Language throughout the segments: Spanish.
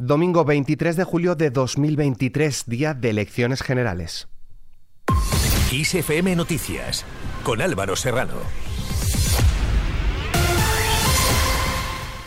Domingo 23 de julio de 2023, día de elecciones generales. ISFM Noticias, con Álvaro Serrano.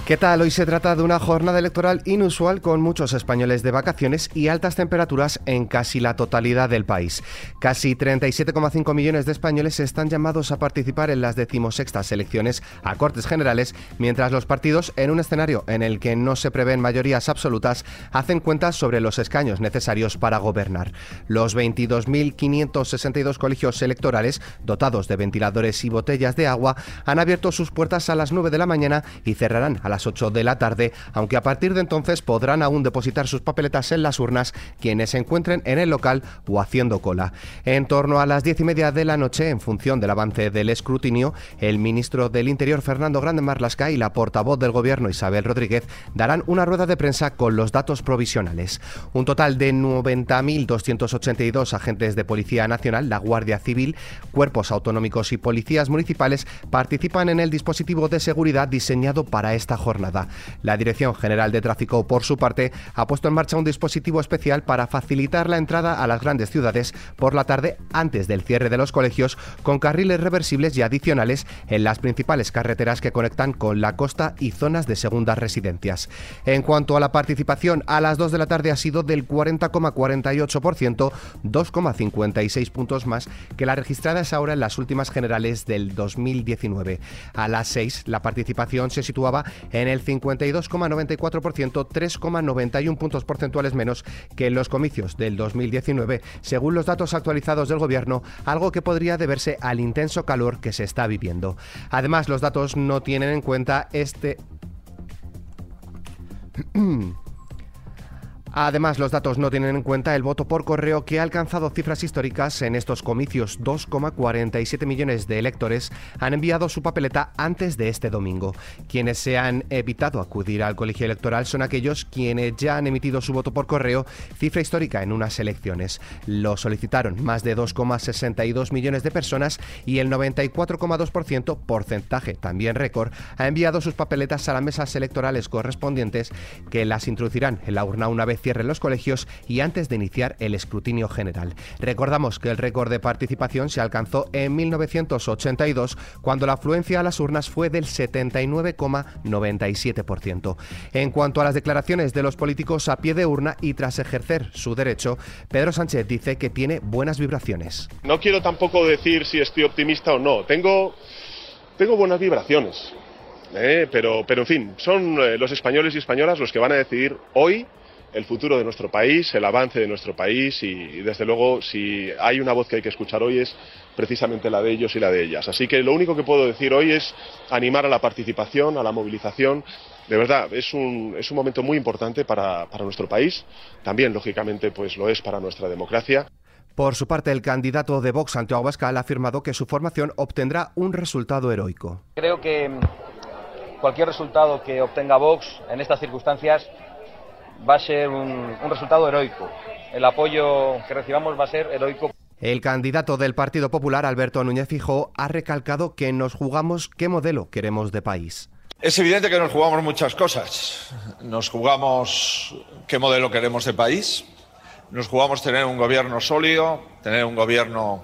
¿Qué tal? Hoy se trata de una jornada electoral inusual con muchos españoles de vacaciones y altas temperaturas en casi la totalidad del país. Casi 37,5 millones de españoles están llamados a participar en las decimosextas elecciones a Cortes Generales, mientras los partidos, en un escenario en el que no se prevén mayorías absolutas, hacen cuentas sobre los escaños necesarios para gobernar. Los 22.562 colegios electorales, dotados de ventiladores y botellas de agua, han abierto sus puertas a las 9 de la mañana y cerrarán a las 8 de la tarde, aunque a partir de entonces podrán aún depositar sus papeletas en las urnas quienes se encuentren en el local o haciendo cola. En torno a las diez y media de la noche, en función del avance del escrutinio, el ministro del Interior Fernando Grande Marlasca y la portavoz del Gobierno Isabel Rodríguez darán una rueda de prensa con los datos provisionales. Un total de 90.282 agentes de Policía Nacional, la Guardia Civil, cuerpos autonómicos y policías municipales participan en el dispositivo de seguridad diseñado para esta jornada la Dirección General de Tráfico, por su parte, ha puesto en marcha un dispositivo especial para facilitar la entrada a las grandes ciudades por la tarde antes del cierre de los colegios, con carriles reversibles y adicionales en las principales carreteras que conectan con la costa y zonas de segundas residencias. En cuanto a la participación, a las 2 de la tarde ha sido del 40,48%, 2,56 puntos más que la registrada es ahora en las últimas generales del 2019. A las 6 la participación se situaba en el 52,94%, 3,91 puntos porcentuales menos que en los comicios del 2019, según los datos actualizados del Gobierno, algo que podría deberse al intenso calor que se está viviendo. Además, los datos no tienen en cuenta este... Además, los datos no tienen en cuenta el voto por correo que ha alcanzado cifras históricas en estos comicios. 2,47 millones de electores han enviado su papeleta antes de este domingo. Quienes se han evitado acudir al colegio electoral son aquellos quienes ya han emitido su voto por correo, cifra histórica en unas elecciones. Lo solicitaron más de 2,62 millones de personas y el 94,2%, porcentaje también récord, ha enviado sus papeletas a las mesas electorales correspondientes que las introducirán en la urna una vez cierren los colegios y antes de iniciar el escrutinio general. Recordamos que el récord de participación se alcanzó en 1982, cuando la afluencia a las urnas fue del 79,97%. En cuanto a las declaraciones de los políticos a pie de urna y tras ejercer su derecho, Pedro Sánchez dice que tiene buenas vibraciones. No quiero tampoco decir si estoy optimista o no. Tengo, buenas vibraciones. ¿eh? pero, pero en fin, son eh, los españoles y españolas los que van a decidir hoy el futuro de nuestro país, el avance de nuestro país y, desde luego si hay una voz que hay que escuchar hoy es precisamente la de ellos y la de ellas. Así que lo único que puedo decir hoy es animar a la participación, a la movilización. De verdad, es un, es un momento muy importante para, para nuestro país, también lógicamente pues lo es para nuestra democracia. Por su parte, el candidato de Vox, Santiago Abascal, ha afirmado que su formación obtendrá un resultado heroico. Creo que cualquier resultado que obtenga Vox en estas circunstancias va a ser un, resultado heroico. El apoyo que recibamos va a ser heroico. El candidato del Partido Popular, Alberto Núñez Fijó, ha recalcado que nos jugamos qué modelo queremos de país. Es evidente que nos jugamos muchas cosas. Nos jugamos qué modelo queremos de país. Nos jugamos tener un gobierno sólido, tener un gobierno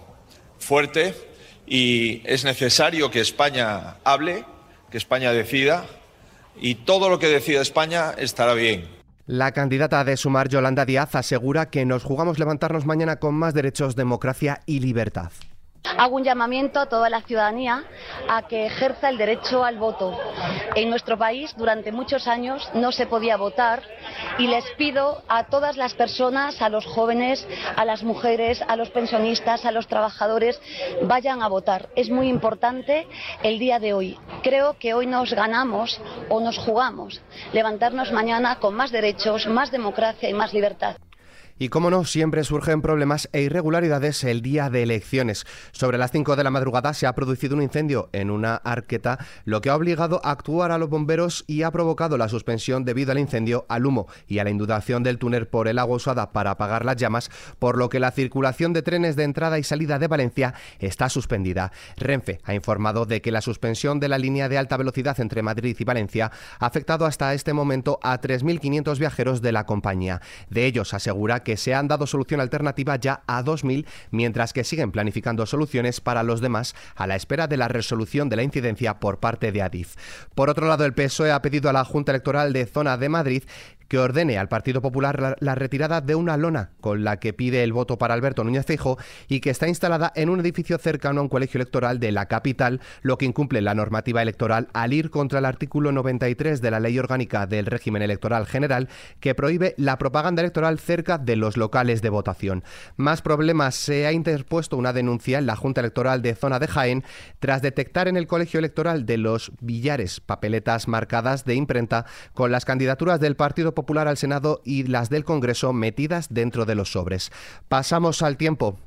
fuerte y es necesario que España hable, que España decida y todo lo que decida España estará bien. La candidata de Sumar, Yolanda Díaz, asegura que nos jugamos levantarnos mañana con más derechos, democracia y libertad. Hago un llamamiento a toda la ciudadanía a que ejerza el derecho al voto. En nuestro país durante muchos años no se podía votar y les pido a todas las personas, a los jóvenes, a las mujeres, a los pensionistas, a los trabajadores, vayan a votar. Es muy importante el día de hoy. Creo que hoy nos ganamos o nos jugamos levantarnos mañana con más derechos, más democracia y más libertad. Y como no, siempre surgen problemas e irregularidades el día de elecciones. Sobre las 5 de la madrugada se ha producido un incendio en una arqueta, lo que ha obligado a actuar a los bomberos y ha provocado la suspensión debido al incendio, al humo y a la inundación del túnel por el agua usada para apagar las llamas, por lo que la circulación de trenes de entrada y salida de Valencia está suspendida. Renfe ha informado de que la suspensión de la línea de alta velocidad entre Madrid y Valencia ha afectado hasta este momento a 3.500 viajeros de la compañía. De ellos asegura que se han dado solución alternativa ya a 2.000, mientras que siguen planificando soluciones para los demás a la espera de la resolución de la incidencia por parte de Adif. Por otro lado, el PSOE ha pedido a la Junta Electoral de Zona de Madrid que ordene al Partido Popular la, retirada de una lona con la que pide el voto para Alberto Núñez Feijóo y que está instalada en un edificio cercano a un colegio electoral de la capital, lo que incumple la normativa electoral al ir contra el artículo 93 de la Ley Orgánica del Régimen Electoral General que prohíbe la propaganda electoral cerca de los locales de votación. Más problemas se ha interpuesto una denuncia en la Junta Electoral de Zona de Jaén tras detectar en el colegio electoral de los Villares papeletas marcadas de imprenta con las candidaturas del Partido Popular al Senado y las del Congreso metidas dentro de los sobres. Pasamos al tiempo.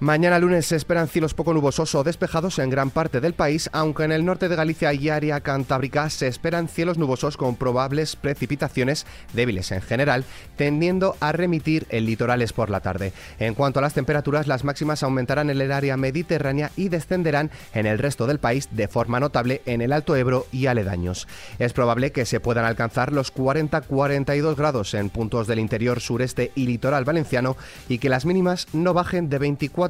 Mañana lunes se esperan cielos poco nubosos o despejados en gran parte del país, aunque en el norte de Galicia y área cantábrica se esperan cielos nubosos con probables precipitaciones débiles en general, tendiendo a remitir en litorales por la tarde. En cuanto a las temperaturas, las máximas aumentarán en el área mediterránea y descenderán en el resto del país de forma notable en el Alto Ebro y aledaños. Es probable que se puedan alcanzar los 40-42 grados en puntos del interior sureste y litoral valenciano y que las mínimas no bajen de 24